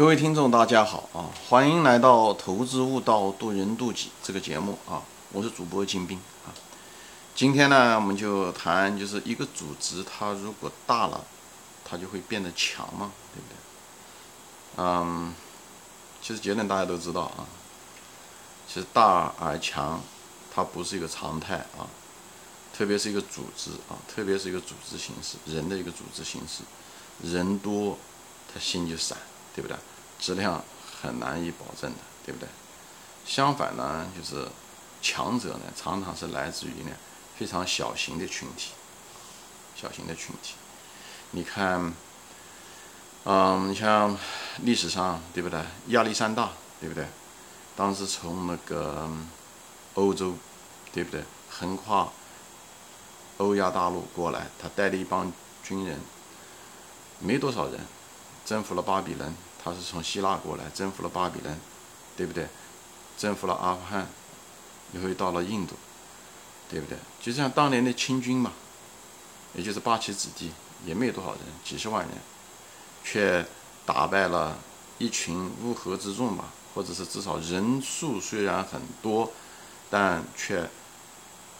各位听众，大家好啊！欢迎来到《投资悟道，渡人渡己》这个节目啊！我是主播金兵啊。今天呢，我们就谈，就是一个组织，它如果大了，它就会变得强嘛，对不对？嗯，其实结论大家都知道啊。其实大而强，它不是一个常态啊。特别是一个组织啊，特别是一个组织形式，人的一个组织形式，人多，他心就散。对不对？质量很难以保证的，对不对？相反呢，就是强者呢，常常是来自于呢非常小型的群体，小型的群体。你看，嗯，你像历史上，对不对？亚历山大，对不对？当时从那个欧洲，对不对？横跨欧亚大陆过来，他带了一帮军人，没多少人。征服了巴比伦，他是从希腊过来征服了巴比伦，对不对？征服了阿富汗，以后又到了印度，对不对？就像当年的清军嘛，也就是八旗子弟，也没有多少人，几十万人，却打败了一群乌合之众吧，或者是至少人数虽然很多，但却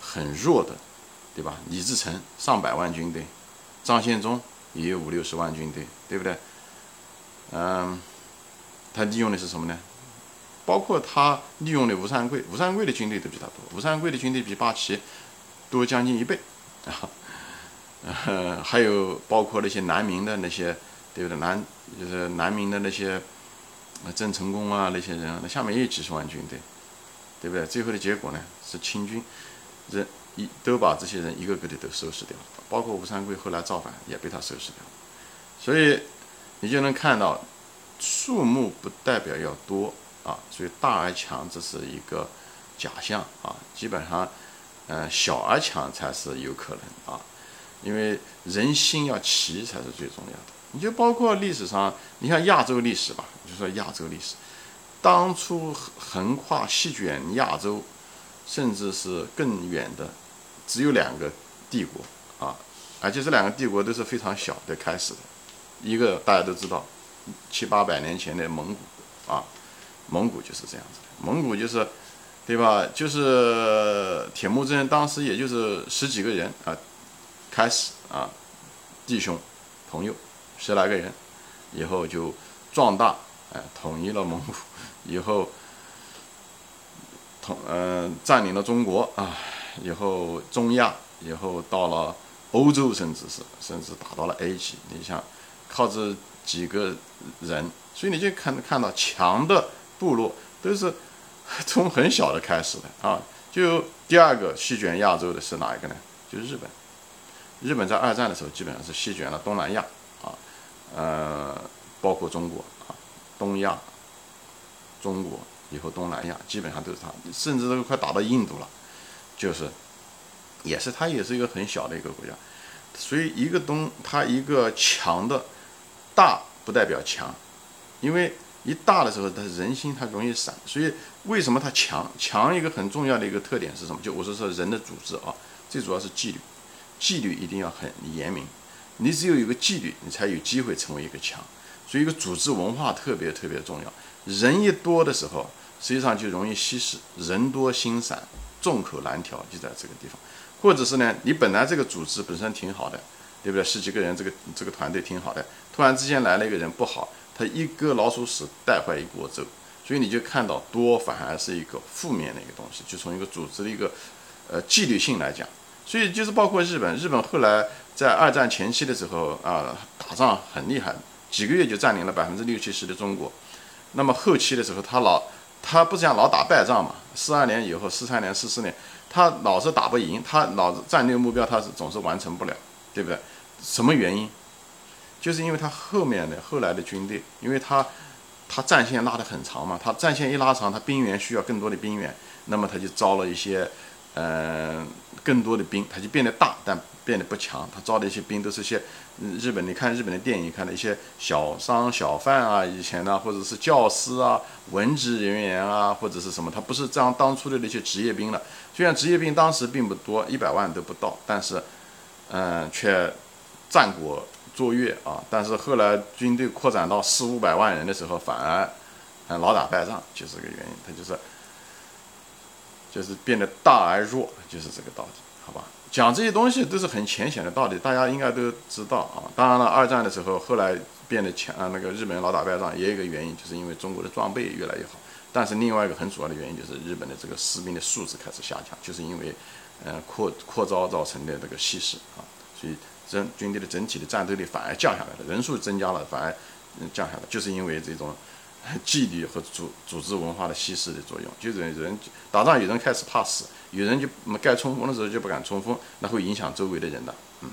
很弱的，对吧？李自成上百万军队，张献忠也有五六十万军队，对不对？嗯，他利用的是什么呢？包括他利用的吴三桂，吴三桂的军队都比他多，吴三桂的军队比八旗多将近一倍啊。呃，还有包括那些南明的那些，对不对？南就是南明的那些郑成功啊，那些人，那下面也有几十万军队，对不对？最后的结果呢，是清军人一都把这些人一个个的都收拾掉了，包括吴三桂后来造反也被他收拾掉，所以。你就能看到，数目不代表要多啊，所以大而强这是一个假象啊，基本上，呃，小而强才是有可能啊，因为人心要齐才是最重要的。你就包括历史上，你像亚洲历史吧，就说亚洲历史，当初横跨席卷亚洲，甚至是更远的，只有两个帝国啊，而且这两个帝国都是非常小的开始的。一个大家都知道，七八百年前的蒙古啊，蒙古就是这样子的。蒙古就是，对吧？就是铁木真当时也就是十几个人啊，开始啊，弟兄朋友十来个人，以后就壮大，哎，统一了蒙古，以后统嗯占领了中国啊，以后中亚，以后到了欧洲，甚至是甚至打到了埃及。你像。靠这几个人，所以你就看看到强的部落都是从很小的开始的啊。就第二个席卷亚洲的是哪一个呢？就是日本。日本在二战的时候基本上是席卷了东南亚啊，呃，包括中国啊，东亚、中国以后东南亚基本上都是他，甚至都快打到印度了，就是也是它也是一个很小的一个国家。所以一个东它一个强的。大不代表强，因为一大的时候，它人心它容易散，所以为什么它强？强一个很重要的一个特点是什么？就我是说人的组织啊，最主要是纪律，纪律一定要很严明。你只有有个纪律，你才有机会成为一个强。所以一个组织文化特别特别重要。人一多的时候，实际上就容易稀释，人多心散，众口难调，就在这个地方。或者是呢，你本来这个组织本身挺好的。对不对？十几个人，这个这个团队挺好的。突然之间来了一个人不好，他一个老鼠屎带坏一锅粥。所以你就看到多反而是一个负面的一个东西。就从一个组织的一个呃纪律性来讲，所以就是包括日本，日本后来在二战前期的时候啊，打仗很厉害，几个月就占领了百分之六七十的中国。那么后期的时候，他老他不是想老打败仗嘛？四二年以后，四三年、四四年，他老是打不赢，他老战略目标他是总是完成不了。对不对？什么原因？就是因为他后面的后来的军队，因为他他战线拉得很长嘛，他战线一拉长，他兵员需要更多的兵员，那么他就招了一些嗯更多的兵，他就变得大，但变得不强。他招的一些兵都是些日本，你看日本的电影，看的一些小商小贩啊，以前呢，或者是教师啊、文职人员啊，或者是什么，他不是这样当初的那些职业兵了。虽然职业兵当时并不多，一百万都不到，但是。嗯，却战果卓越啊。但是后来军队扩展到四五百万人的时候，反而嗯老打败仗，就是这个原因。他就是就是变得大而弱，就是这个道理，好吧？讲这些东西都是很浅显的道理，大家应该都知道啊。当然了，二战的时候后来变得强啊，那个日本人老打败仗，也有一个原因，就是因为中国的装备越来越好。但是另外一个很主要的原因就是日本的这个士兵的素质开始下降，就是因为，呃扩扩招造成的这个稀释啊，所以整军队的整体的战斗力反而降下来了，人数增加了反而降下来，就是因为这种纪律和组组织文化的稀释的作用。就是人打仗有人开始怕死，有人就该冲锋的时候就不敢冲锋，那会影响周围的人的，嗯。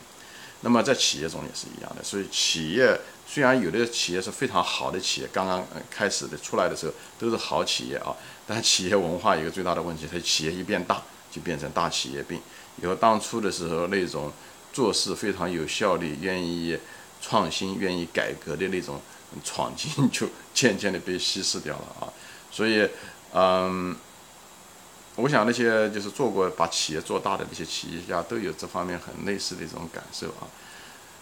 那么在企业中也是一样的，所以企业。虽然有的企业是非常好的企业，刚刚开始的出来的时候都是好企业啊，但企业文化一个最大的问题，它企业一变大就变成大企业病。以后当初的时候那种做事非常有效率、愿意创新、愿意改革的那种闯劲，就渐渐的被稀释掉了啊。所以，嗯，我想那些就是做过把企业做大的那些企业家都有这方面很类似的一种感受啊。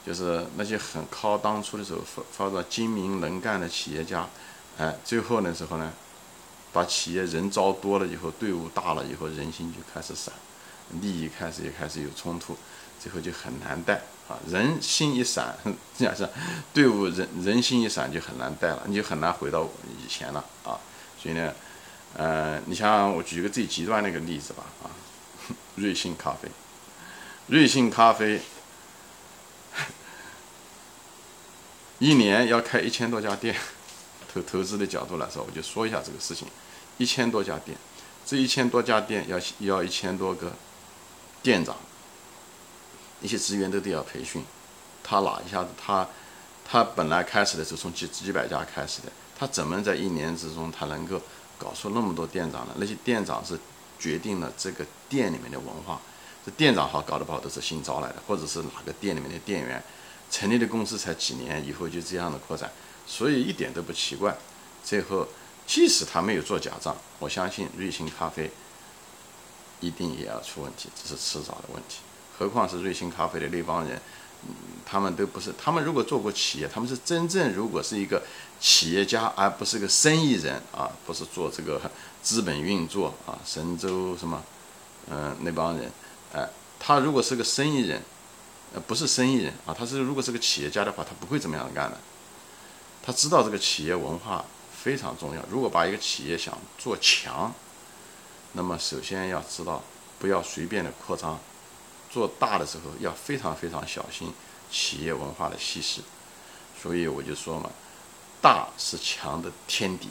就是那些很靠当初的时候发发展精明能干的企业家，哎，最后的时候呢，把企业人招多了以后，队伍大了以后，人心就开始散，利益开始也开始有冲突，最后就很难带啊。人心一散，这样是队伍人人心一散就很难带了，你就很难回到以前了啊。所以呢，呃，你像我举一个最极端的一个例子吧啊，瑞幸咖啡，瑞幸咖啡。一年要开一千多家店，投投资的角度来说，我就说一下这个事情。一千多家店，这一千多家店要要一千多个店长，一些职员都得要培训。他哪一下子他他本来开始的时候从几几百家开始的，他怎么在一年之中他能够搞出那么多店长呢？那些店长是决定了这个店里面的文化。这店长好搞得不好都是新招来的，或者是哪个店里面的店员。成立的公司才几年，以后就这样的扩展，所以一点都不奇怪。最后，即使他没有做假账，我相信瑞幸咖啡一定也要出问题，这是迟早的问题。何况是瑞幸咖啡的那帮人，嗯，他们都不是，他们如果做过企业，他们是真正如果是一个企业家，而不是个生意人啊，不是做这个资本运作啊，神州什么，嗯，那帮人，哎，他如果是个生意人。呃，不是生意人啊，他是如果是个企业家的话，他不会这么样干的。他知道这个企业文化非常重要。如果把一个企业想做强，那么首先要知道不要随便的扩张，做大的时候要非常非常小心企业文化的稀释。所以我就说嘛，大是强的天敌。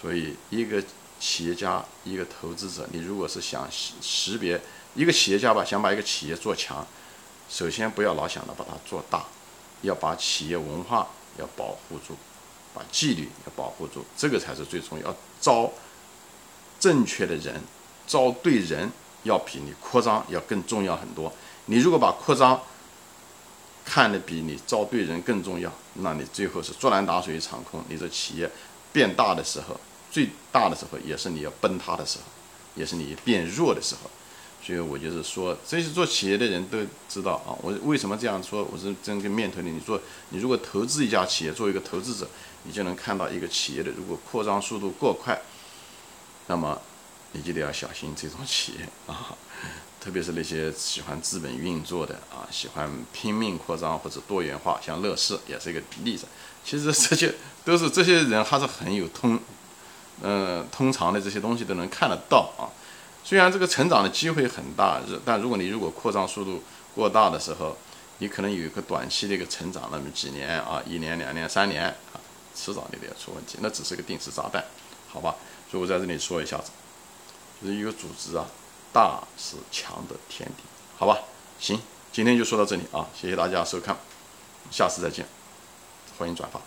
所以一个企业家，一个投资者，你如果是想识识别一个企业家吧，想把一个企业做强。首先，不要老想着把它做大，要把企业文化要保护住，把纪律要保护住，这个才是最重要。招正确的人，招对人，要比你扩张要更重要很多。你如果把扩张看得比你招对人更重要，那你最后是竹篮打水一场空。你这企业变大的时候，最大的时候也是你要崩塌的时候，也是你变弱的时候。所以我就是说，这些做企业的人都知道啊。我为什么这样说？我是真跟面头的。你做，你如果投资一家企业，作为一个投资者，你就能看到一个企业的如果扩张速度过快，那么你就得要小心这种企业 啊。特别是那些喜欢资本运作的啊，喜欢拼命扩张或者多元化，像乐视也是一个例子。其实这些都是这些人，还是很有通，嗯，通常的这些东西都能看得到啊。虽然这个成长的机会很大，但如果你如果扩张速度过大的时候，你可能有一个短期的一个成长，那么几年啊，一年、两年、三年啊，迟早你得要出问题，那只是个定时炸弹，好吧？所以我在这里说一下子，就是一个组织啊大是强的天敌。好吧行今天就说到这里啊谢谢大家收看下次再见欢迎转发。